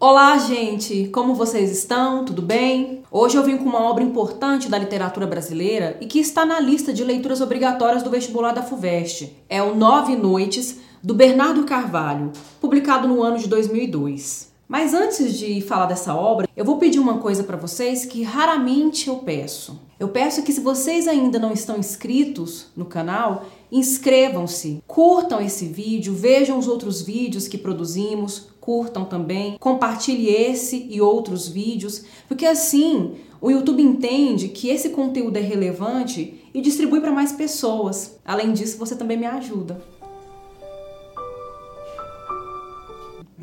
Olá, gente! Como vocês estão? Tudo bem? Hoje eu vim com uma obra importante da literatura brasileira e que está na lista de leituras obrigatórias do vestibular da FUVEST. É o Nove Noites, do Bernardo Carvalho, publicado no ano de 2002. Mas antes de falar dessa obra, eu vou pedir uma coisa para vocês que raramente eu peço. Eu peço que se vocês ainda não estão inscritos no canal, inscrevam-se, curtam esse vídeo, vejam os outros vídeos que produzimos, curtam também, compartilhe esse e outros vídeos, porque assim o YouTube entende que esse conteúdo é relevante e distribui para mais pessoas. Além disso, você também me ajuda.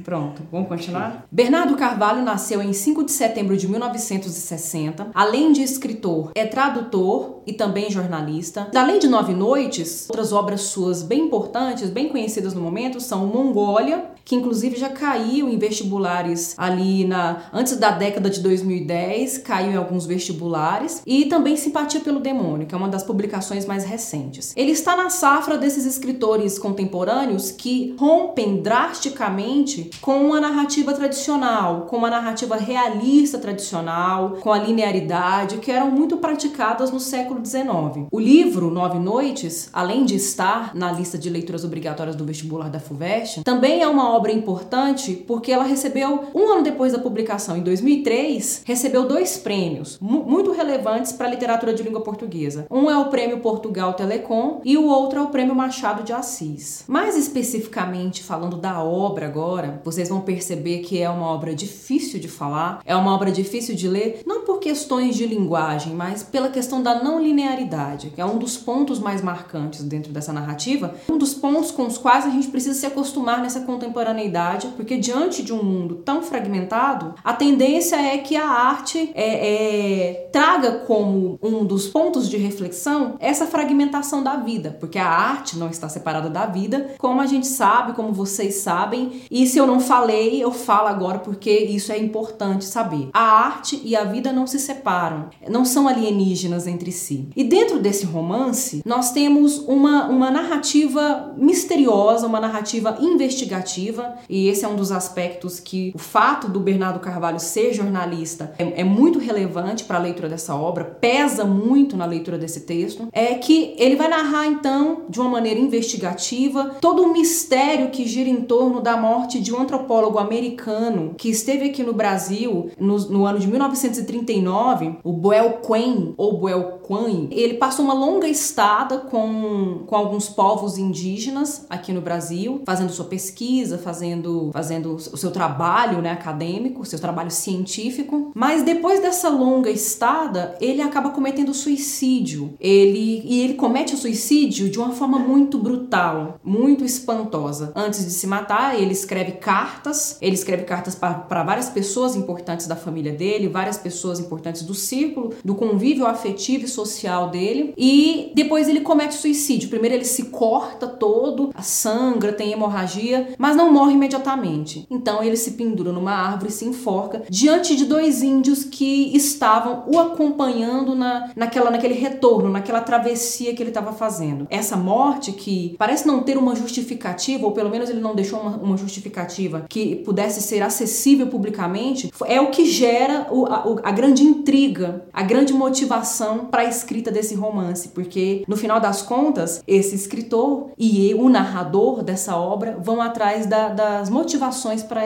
Pronto, vamos continuar? Bernardo Carvalho nasceu em 5 de setembro de 1960. Além de escritor, é tradutor e também jornalista. Além de Nove Noites, outras obras suas bem importantes, bem conhecidas no momento, são Mongólia, que inclusive já caiu em vestibulares ali na antes da década de 2010, caiu em alguns vestibulares, e também Simpatia pelo Demônio, que é uma das publicações mais recentes. Ele está na safra desses escritores contemporâneos que rompem drasticamente com a narrativa tradicional, com uma narrativa realista tradicional, com a linearidade que eram muito praticadas no século XIX. O livro Nove Noites, além de estar na lista de leituras obrigatórias do vestibular da FUVEST, também é uma obra importante porque ela recebeu, um ano depois da publicação, em 2003, recebeu dois prêmios muito relevantes para a literatura de língua portuguesa. Um é o Prêmio Portugal Telecom e o outro é o Prêmio Machado de Assis. Mais especificamente falando da obra agora, vocês vão perceber que é uma obra difícil de falar, é uma obra difícil de ler, não por questões de linguagem, mas pela questão da não linearidade, que é um dos pontos mais marcantes dentro dessa narrativa, um dos pontos com os quais a gente precisa se acostumar nessa contemporaneidade contemporaneidade, porque diante de um mundo tão fragmentado, a tendência é que a arte é, é, traga como um dos pontos de reflexão essa fragmentação da vida, porque a arte não está separada da vida, como a gente sabe, como vocês sabem, e se eu não falei, eu falo agora porque isso é importante saber. A arte e a vida não se separam, não são alienígenas entre si. E dentro desse romance, nós temos uma, uma narrativa misteriosa, uma narrativa investigativa e esse é um dos aspectos que o fato do Bernardo Carvalho ser jornalista é, é muito relevante para a leitura dessa obra, pesa muito na leitura desse texto, é que ele vai narrar então, de uma maneira investigativa, todo o mistério que gira em torno da morte de um antropólogo americano que esteve aqui no Brasil no, no ano de 1939, o Boel Quen, ou Boel Quen. Ele passou uma longa estada com, com alguns povos indígenas aqui no Brasil, fazendo sua pesquisa, fazendo, fazendo o seu trabalho né, acadêmico, o seu trabalho científico. Mas depois dessa longa estada, ele acaba cometendo suicídio. Ele, e ele comete o suicídio de uma forma muito brutal, muito espantosa. Antes de se matar, ele escreve cartas, ele escreve cartas para várias pessoas importantes da família dele, várias pessoas importantes do círculo, do convívio afetivo e social dele. E depois ele comete suicídio. Primeiro ele se corta todo, sangra, tem hemorragia, mas não morre imediatamente. Então ele se pendura numa árvore e se enforca diante de dois índios que estavam o acompanhando na, naquela, naquele retorno, naquela travessia que ele estava fazendo. Essa morte, que parece não ter uma justificativa, ou pelo menos ele não deixou uma, uma justificativa que pudesse ser acessível publicamente, é o que gera o, a, a grande intriga, a grande motivação para a escrita desse romance, porque no final das contas, esse escritor e o narrador dessa obra vão atrás da das motivações para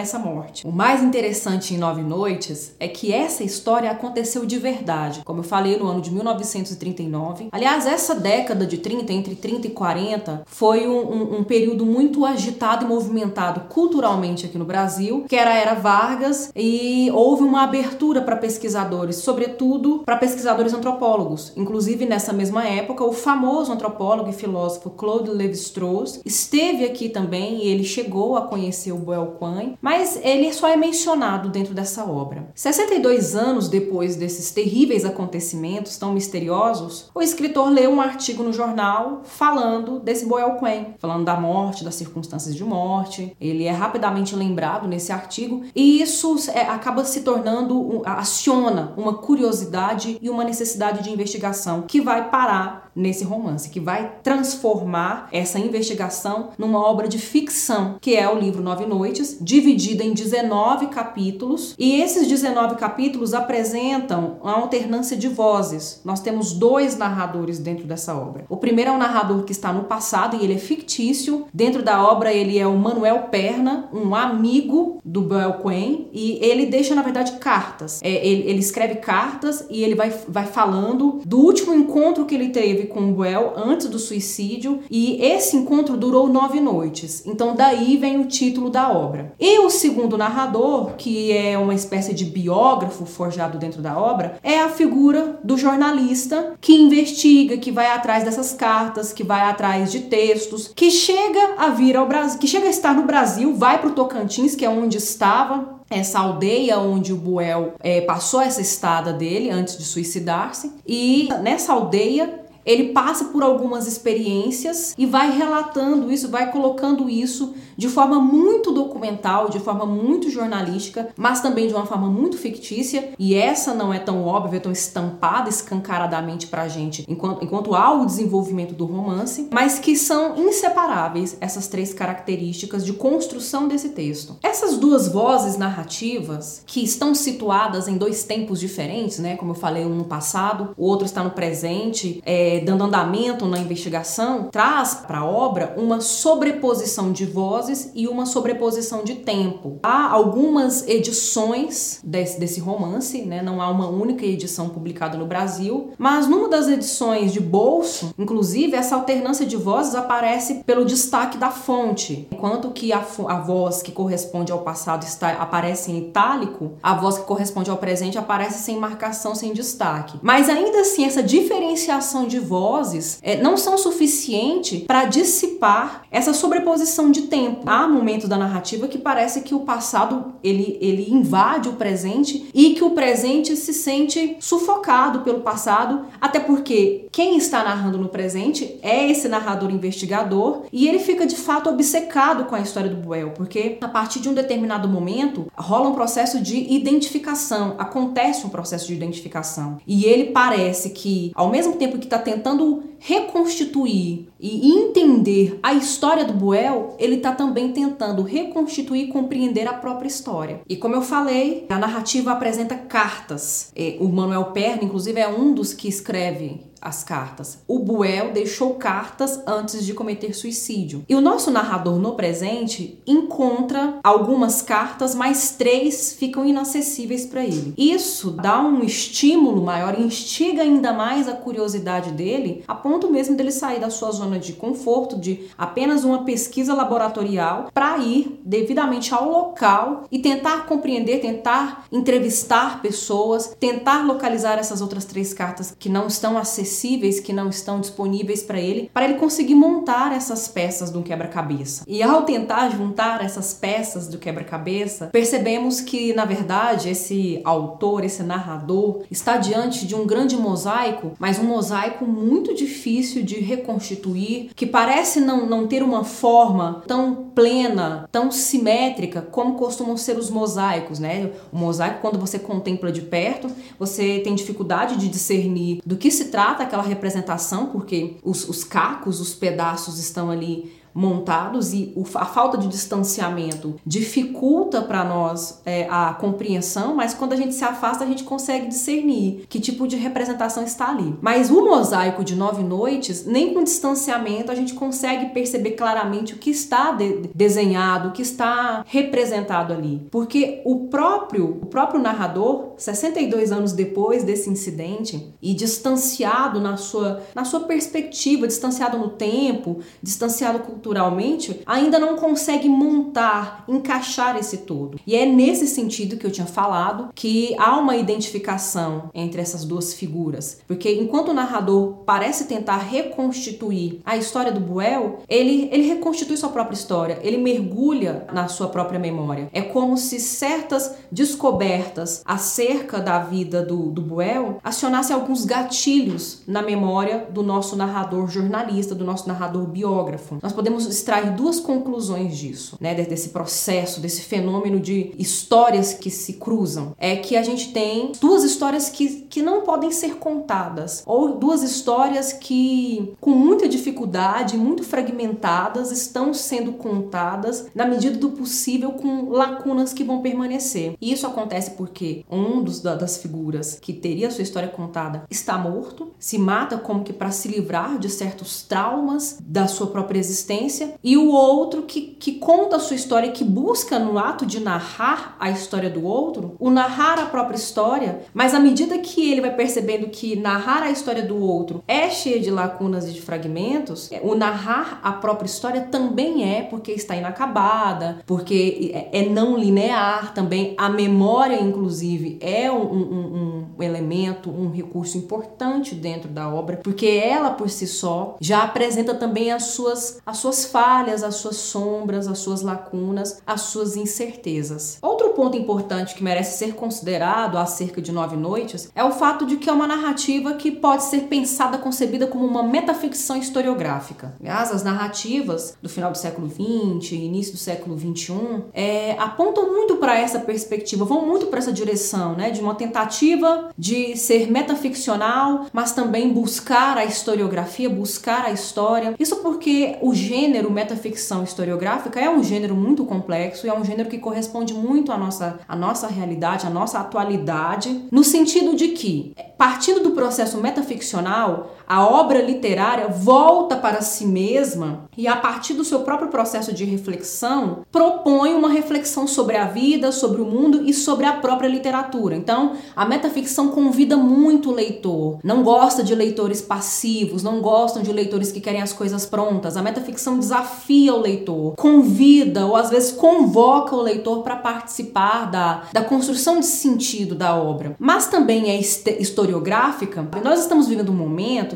essa morte. O mais interessante em Nove Noites é que essa história aconteceu de verdade, como eu falei no ano de 1939. Aliás, essa década de 30, entre 30 e 40, foi um, um, um período muito agitado e movimentado culturalmente aqui no Brasil, que era a era Vargas, e houve uma abertura para pesquisadores, sobretudo para pesquisadores antropólogos. Inclusive, nessa mesma época, o famoso antropólogo e filósofo Claude Lévi-Strauss esteve aqui também e ele chegou a conhecer o Boel Quan, mas ele só é mencionado dentro dessa obra. 62 anos depois desses terríveis acontecimentos tão misteriosos, o escritor leu um artigo no jornal falando desse Boel Quan, falando da morte, das circunstâncias de morte. Ele é rapidamente lembrado nesse artigo e isso é, acaba se tornando, aciona uma curiosidade e uma necessidade de investigação que vai parar nesse romance, que vai transformar essa investigação numa obra de ficção, que é o livro Nove Noites, dividida em 19 capítulos, e esses 19 capítulos apresentam a alternância de vozes. Nós temos dois narradores dentro dessa obra. O primeiro é um narrador que está no passado e ele é fictício. Dentro da obra ele é o Manuel Perna, um amigo do Bel Quen, e ele deixa na verdade cartas. É, ele, ele escreve cartas e ele vai, vai falando do último encontro que ele teve com o Buell antes do suicídio, e esse encontro durou nove noites. Então daí vem o título da obra. E o segundo narrador, que é uma espécie de biógrafo forjado dentro da obra, é a figura do jornalista que investiga, que vai atrás dessas cartas, que vai atrás de textos, que chega a vir ao Brasil, que chega a estar no Brasil, vai para o Tocantins, que é onde estava essa aldeia onde o Buell é, passou essa estada dele antes de suicidar-se. E nessa aldeia ele passa por algumas experiências e vai relatando isso, vai colocando isso de forma muito documental, de forma muito jornalística, mas também de uma forma muito fictícia. E essa não é tão óbvia, tão estampada escancaradamente pra gente, enquanto, enquanto há o desenvolvimento do romance, mas que são inseparáveis essas três características de construção desse texto. Essas duas vozes narrativas, que estão situadas em dois tempos diferentes, né? Como eu falei, um no passado, o outro está no presente, é, dando andamento na investigação, traz para a obra uma sobreposição de vozes e uma sobreposição de tempo. Há algumas edições desse, desse romance, né? não há uma única edição publicada no Brasil, mas numa das edições de bolso, inclusive, essa alternância de vozes aparece pelo destaque da fonte. Enquanto que a, a voz que corresponde ao passado está, aparece em itálico, a voz que corresponde ao presente aparece sem marcação, sem destaque. Mas ainda assim, essa diferenciação de vozes é, não são suficiente para dissipar essa sobreposição de tempo. Há momentos da narrativa que parece que o passado ele, ele invade o presente e que o presente se sente sufocado pelo passado, até porque quem está narrando no presente é esse narrador investigador e ele fica de fato obcecado com a história do Buell, porque a partir de um determinado momento rola um processo de identificação, acontece um processo de identificação e ele parece que ao mesmo tempo que está tentando reconstituir e entender a história do Buell, ele está também tentando reconstituir e compreender a própria história. E como eu falei, a narrativa apresenta cartas. O Manuel Perna, inclusive, é um dos que escreve as cartas. O Buell deixou cartas antes de cometer suicídio. E o nosso narrador no presente encontra algumas cartas, mas três ficam inacessíveis para ele. Isso dá um estímulo maior, instiga ainda mais a curiosidade dele, a ponto mesmo dele sair da sua zona de conforto, de apenas uma pesquisa laboratorial, para ir devidamente ao local e tentar compreender, tentar entrevistar pessoas, tentar localizar essas outras três cartas que não estão acessíveis acessíveis que não estão disponíveis para ele, para ele conseguir montar essas peças do quebra-cabeça. E ao tentar juntar essas peças do quebra-cabeça, percebemos que, na verdade, esse autor, esse narrador, está diante de um grande mosaico, mas um mosaico muito difícil de reconstituir, que parece não, não ter uma forma tão plena, tão simétrica como costumam ser os mosaicos, né? O mosaico, quando você contempla de perto, você tem dificuldade de discernir do que se trata aquela representação, porque os, os cacos, os pedaços estão ali montados e a falta de distanciamento dificulta para nós é, a compreensão, mas quando a gente se afasta a gente consegue discernir que tipo de representação está ali. Mas o mosaico de nove noites, nem com distanciamento a gente consegue perceber claramente o que está de desenhado, o que está representado ali, porque o próprio o próprio narrador, 62 anos depois desse incidente e distanciado na sua na sua perspectiva, distanciado no tempo, distanciado culturalmente culturalmente, ainda não consegue montar, encaixar esse todo. E é nesse sentido que eu tinha falado que há uma identificação entre essas duas figuras, porque enquanto o narrador parece tentar reconstituir a história do Buell, ele, ele reconstitui sua própria história, ele mergulha na sua própria memória. É como se certas descobertas acerca da vida do, do Buell acionasse alguns gatilhos na memória do nosso narrador jornalista, do nosso narrador biógrafo. Nós podemos extrair duas conclusões disso, né, desse processo, desse fenômeno de histórias que se cruzam. É que a gente tem duas histórias que, que não podem ser contadas, ou duas histórias que, com muita dificuldade, muito fragmentadas, estão sendo contadas na medida do possível com lacunas que vão permanecer. E isso acontece porque um dos das figuras que teria sua história contada está morto, se mata como que para se livrar de certos traumas da sua própria existência, e o outro que, que conta a sua história, que busca no ato de narrar a história do outro, o narrar a própria história, mas à medida que ele vai percebendo que narrar a história do outro é cheia de lacunas e de fragmentos, o narrar a própria história também é porque está inacabada, porque é, é não linear também, a memória, inclusive, é um, um, um elemento, um recurso importante dentro da obra, porque ela por si só já apresenta também as suas, as suas falhas, as suas sombras, as suas lacunas, as suas incertezas. Outro ponto importante que merece ser considerado acerca de Nove Noites é o fato de que é uma narrativa que pode ser pensada, concebida como uma metaficção historiográfica. Aliás, as narrativas do final do século XX, início do século XXI, é, apontam muito para essa perspectiva, vão muito para essa direção, né, de uma tentativa de ser metaficcional, mas também buscar a historiografia, buscar a história. Isso porque o gênero metaficção historiográfica é um gênero muito complexo e é um gênero que corresponde muito à nossa, à nossa realidade, à nossa atualidade, no sentido de que, partindo do processo metaficcional, a obra literária volta para si mesma e, a partir do seu próprio processo de reflexão, propõe uma reflexão sobre a vida, sobre o mundo e sobre a própria literatura. Então, a metaficção convida muito o leitor. Não gosta de leitores passivos, não gostam de leitores que querem as coisas prontas. A metaficção desafia o leitor, convida ou às vezes convoca o leitor para participar da, da construção de sentido da obra. Mas também é historiográfica. Nós estamos vivendo um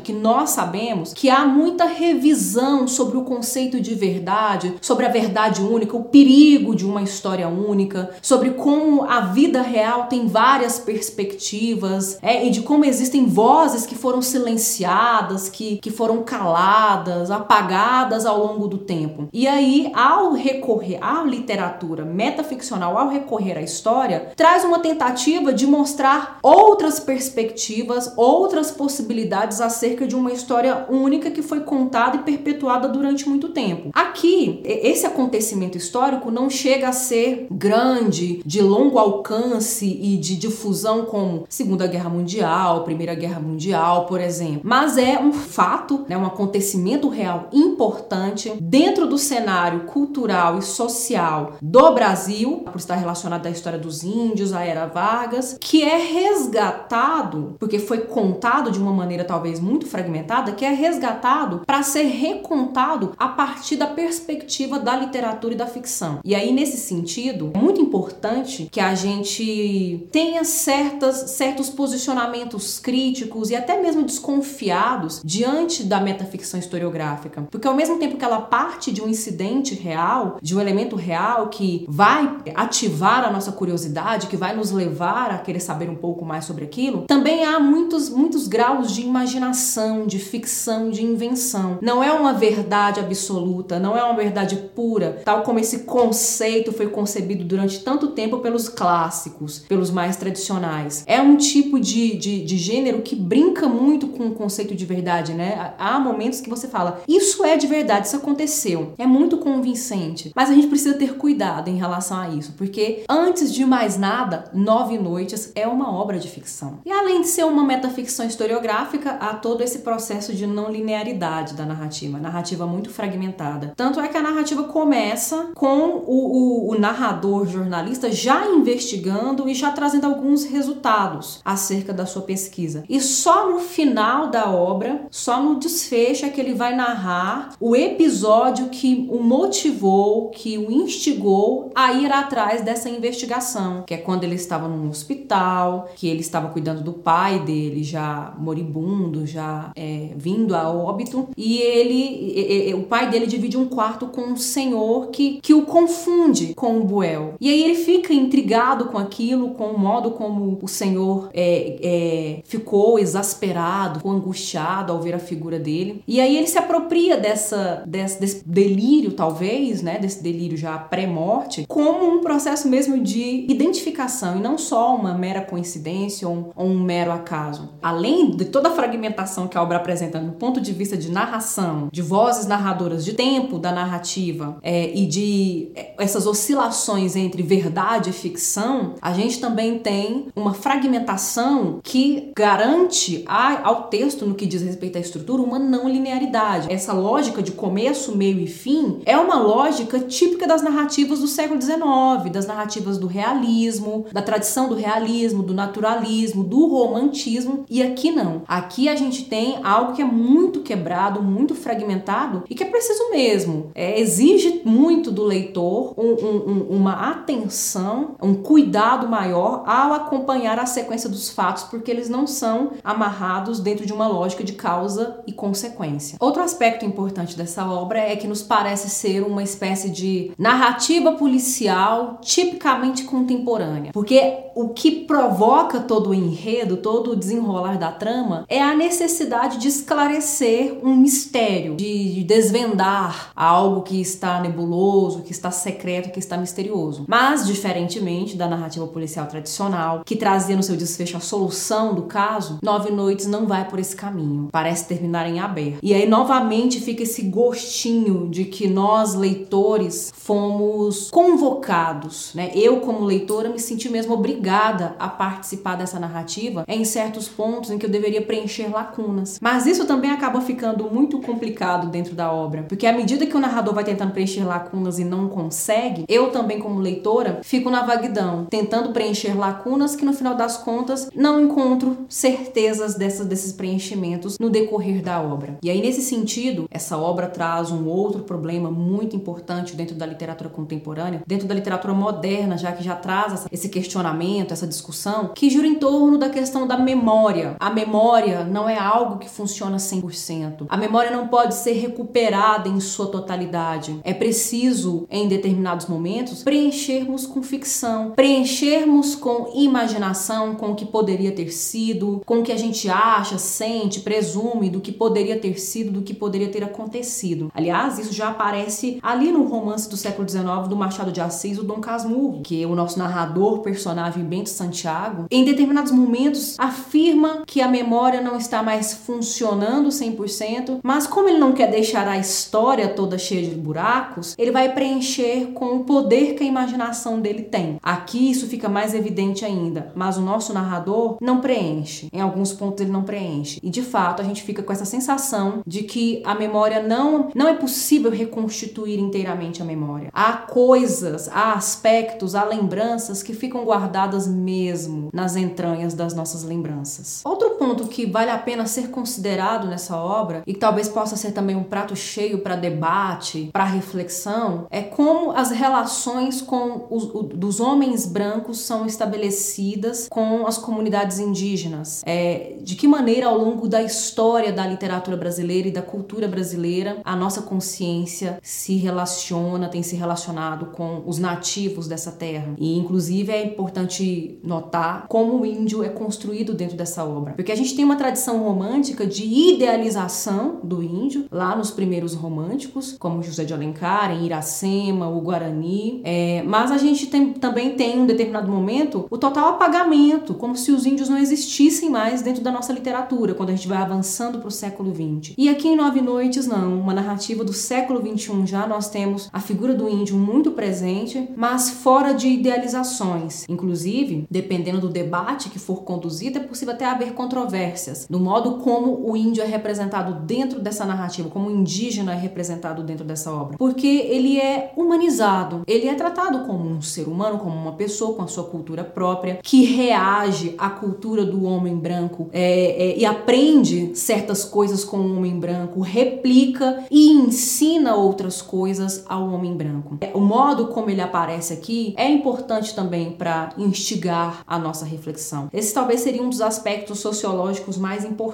que nós sabemos que há muita revisão sobre o conceito de verdade, sobre a verdade única, o perigo de uma história única, sobre como a vida real tem várias perspectivas é, e de como existem vozes que foram silenciadas, que, que foram caladas, apagadas ao longo do tempo. E aí, ao recorrer à literatura metaficcional, ao recorrer à história, traz uma tentativa de mostrar outras perspectivas, outras possibilidades acerca acerca de uma história única que foi contada e perpetuada durante muito tempo. Aqui, esse acontecimento histórico não chega a ser grande, de longo alcance e de difusão como Segunda Guerra Mundial, Primeira Guerra Mundial, por exemplo, mas é um fato, né, um acontecimento real importante dentro do cenário cultural e social do Brasil, por estar relacionado à história dos índios, à era Vargas, que é resgatado, porque foi contado de uma maneira talvez muito muito fragmentada que é resgatado para ser recontado a partir da perspectiva da literatura e da ficção. E aí, nesse sentido, é muito importante que a gente tenha certas, certos posicionamentos críticos e até mesmo desconfiados diante da metaficção historiográfica. Porque ao mesmo tempo que ela parte de um incidente real, de um elemento real que vai ativar a nossa curiosidade, que vai nos levar a querer saber um pouco mais sobre aquilo, também há muitos, muitos graus de imaginação de ficção, de invenção. Não é uma verdade absoluta, não é uma verdade pura, tal como esse conceito foi concebido durante tanto tempo pelos clássicos, pelos mais tradicionais. É um tipo de, de, de gênero que brinca muito com o conceito de verdade, né? Há momentos que você fala, isso é de verdade, isso aconteceu. É muito convincente. Mas a gente precisa ter cuidado em relação a isso, porque antes de mais nada, Nove Noites é uma obra de ficção. E além de ser uma metaficção historiográfica, há todo todo esse processo de não linearidade da narrativa, narrativa muito fragmentada. Tanto é que a narrativa começa com o, o, o narrador jornalista já investigando e já trazendo alguns resultados. acerca da sua pesquisa. E só no final da obra, só no desfecho é que ele vai narrar o episódio que o motivou, que o instigou a ir atrás dessa investigação, que é quando ele estava num hospital, que ele estava cuidando do pai dele já moribundo, já é, vindo a óbito, e ele, o pai dele divide um quarto com um senhor que, que o confunde com o Buel. E aí ele fica intrigado com aquilo, com o modo como o senhor é, é, ficou exasperado, ficou angustiado ao ver a figura dele. E aí ele se apropria dessa, desse, desse delírio, talvez, né, desse delírio já pré-morte, como um processo mesmo de identificação e não só uma mera coincidência ou um, ou um mero acaso. Além de toda a fragmentação que a obra apresenta no ponto de vista de narração, de vozes narradoras, de tempo da narrativa é, e de é, essas oscilações entre verdade e ficção, a gente também tem uma fragmentação que garante a, ao texto, no que diz respeito à estrutura, uma não linearidade. Essa lógica de começo, meio e fim é uma lógica típica das narrativas do século XIX, das narrativas do realismo, da tradição do realismo, do naturalismo, do romantismo, e aqui não. Aqui a gente tem algo que é muito quebrado, muito fragmentado e que é preciso mesmo. É, exige muito do leitor um, um, uma atenção, um cuidado maior ao acompanhar a sequência dos fatos, porque eles não são amarrados dentro de uma lógica de causa e consequência. Outro aspecto importante dessa obra é que nos parece ser uma espécie de narrativa policial tipicamente contemporânea, porque o que provoca todo o enredo, todo o desenrolar da trama é a necessidade de esclarecer um mistério, de desvendar algo que está nebuloso, que está secreto, que está misterioso. Mas, diferentemente da narrativa policial tradicional, que trazia no seu desfecho a solução do caso, Nove Noites não vai por esse caminho. Parece terminar em aberto. E aí, novamente, fica esse gostinho de que nós, leitores, fomos convocados, né? Eu, como leitora, me senti mesmo obrigada a participar dessa narrativa em certos pontos em que eu deveria preencher lacunas. Mas isso também acaba ficando muito complicado dentro da obra, porque à medida que o narrador vai tentando preencher lacunas e não consegue, eu também, como leitora, fico na vaguidão, tentando preencher lacunas que no final das contas não encontro certezas dessas, desses preenchimentos no decorrer da obra. E aí, nesse sentido, essa obra traz um outro problema muito importante dentro da literatura contemporânea, dentro da literatura moderna, já que já traz essa, esse questionamento, essa discussão, que gira em torno da questão da memória. A memória não é algo que funciona 100%. A memória não pode ser recuperada em sua totalidade. É preciso, em determinados momentos, preenchermos com ficção, preenchermos com imaginação, com o que poderia ter sido, com o que a gente acha, sente, presume do que poderia ter sido, do que poderia ter acontecido. Aliás, isso já aparece ali no romance do século XIX do Machado de Assis, o Dom Casmurro, que é o nosso narrador, personagem Bento Santiago, em determinados momentos afirma que a memória não está mais funcionando 100%, mas como ele não quer deixar a história toda cheia de buracos, ele vai preencher com o poder que a imaginação dele tem. Aqui isso fica mais evidente ainda, mas o nosso narrador não preenche. Em alguns pontos ele não preenche. E de fato a gente fica com essa sensação de que a memória não não é possível reconstituir inteiramente a memória. Há coisas, há aspectos, há lembranças que ficam guardadas mesmo nas entranhas das nossas lembranças. Outro ponto que vale a pena ser considerado nessa obra e que talvez possa ser também um prato cheio para debate, para reflexão, é como as relações com os, o, dos homens brancos são estabelecidas com as comunidades indígenas. É, de que maneira ao longo da história da literatura brasileira e da cultura brasileira a nossa consciência se relaciona, tem se relacionado com os nativos dessa terra. E inclusive é importante notar como o índio é construído dentro dessa obra, porque a gente tem uma tradição romântica de idealização do índio lá nos primeiros românticos, como José de Alencar, em Iracema, o Guarani, é, mas a gente tem, também tem um determinado momento o total apagamento, como se os índios não existissem mais dentro da nossa literatura, quando a gente vai avançando para o século XX. E aqui em Nove Noites, não, uma narrativa do século XXI já nós temos a figura do índio muito presente, mas fora de idealizações. Inclusive, dependendo do debate que for conduzido, é possível até haver controvérsias no modo como o índio é representado dentro dessa narrativa, como o indígena é representado dentro dessa obra. Porque ele é humanizado, ele é tratado como um ser humano, como uma pessoa com a sua cultura própria, que reage à cultura do homem branco é, é, e aprende certas coisas com o homem branco, replica e ensina outras coisas ao homem branco. O modo como ele aparece aqui é importante também para instigar a nossa reflexão. Esse talvez seria um dos aspectos sociológicos mais importantes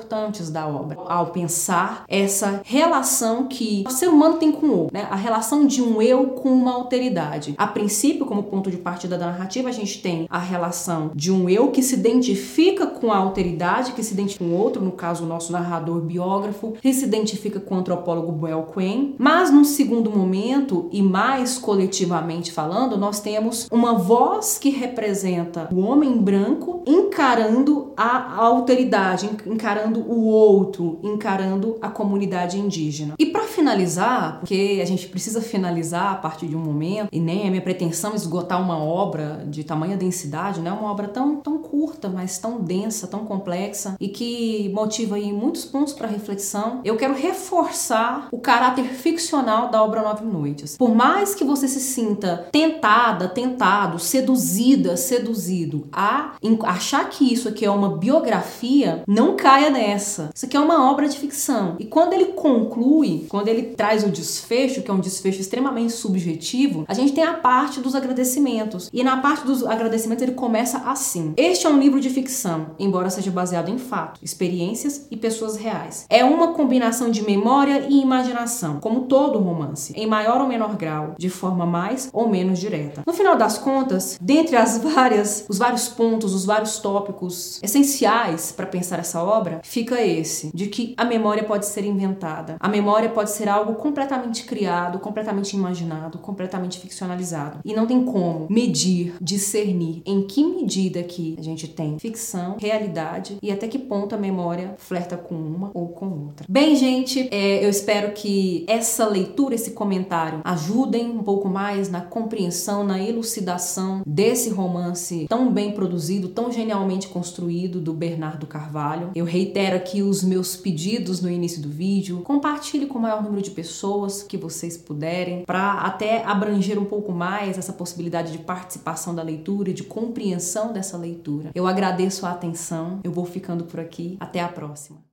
da obra, ao pensar essa relação que o ser humano tem com o outro, né? a relação de um eu com uma alteridade. A princípio, como ponto de partida da narrativa, a gente tem a relação de um eu que se identifica com a alteridade, que se identifica com o outro, no caso o nosso narrador biógrafo, que se identifica com o antropólogo Boel Quinn, mas num segundo momento e mais coletivamente falando, nós temos uma voz que representa o homem branco encarando a alteridade, encarando o outro, encarando a comunidade indígena. E para finalizar, porque a gente precisa finalizar a partir de um momento, e nem é minha pretensão esgotar uma obra de tamanha densidade, não é uma obra tão, tão curta, mas tão densa, tão complexa e que motiva aí muitos pontos para reflexão. Eu quero reforçar o caráter ficcional da obra Nove Noites. Por mais que você se sinta tentada, tentado, seduzida, seduzido a achar que isso aqui é uma biografia, não caia nessa. Isso aqui é uma obra de ficção. E quando ele conclui, quando ele traz o desfecho, que é um desfecho extremamente subjetivo, a gente tem a parte dos agradecimentos. E na parte dos agradecimentos ele começa assim: Este é um livro de ficção, embora seja baseado em fato, experiências e pessoas reais. É uma combinação de memória e imaginação, como todo romance, em maior ou menor grau, de forma mais ou menos direta. No final das contas, dentre as várias, os vários pontos, os vários tópicos essenciais para pensar essa obra, fica esse, de que a memória pode ser inventada. A memória pode ser algo completamente criado, completamente imaginado, completamente ficcionalizado. E não tem como medir, discernir em que medida que a gente tem ficção, realidade e até que ponto a memória flerta com uma ou com outra. Bem, gente, é, eu espero que essa leitura, esse comentário ajudem um pouco mais na compreensão, na elucidação desse romance tão bem produzido, tão genialmente construído do Bernardo Carvalho. Eu reitero aqui os meus pedidos no início do vídeo. Compartilhe com o maior número de pessoas que vocês puderem, para até abranger um pouco mais essa possibilidade de participação da leitura e de compreensão dessa leitura. Eu agradeço a atenção. Eu vou ficando por aqui. Até a próxima.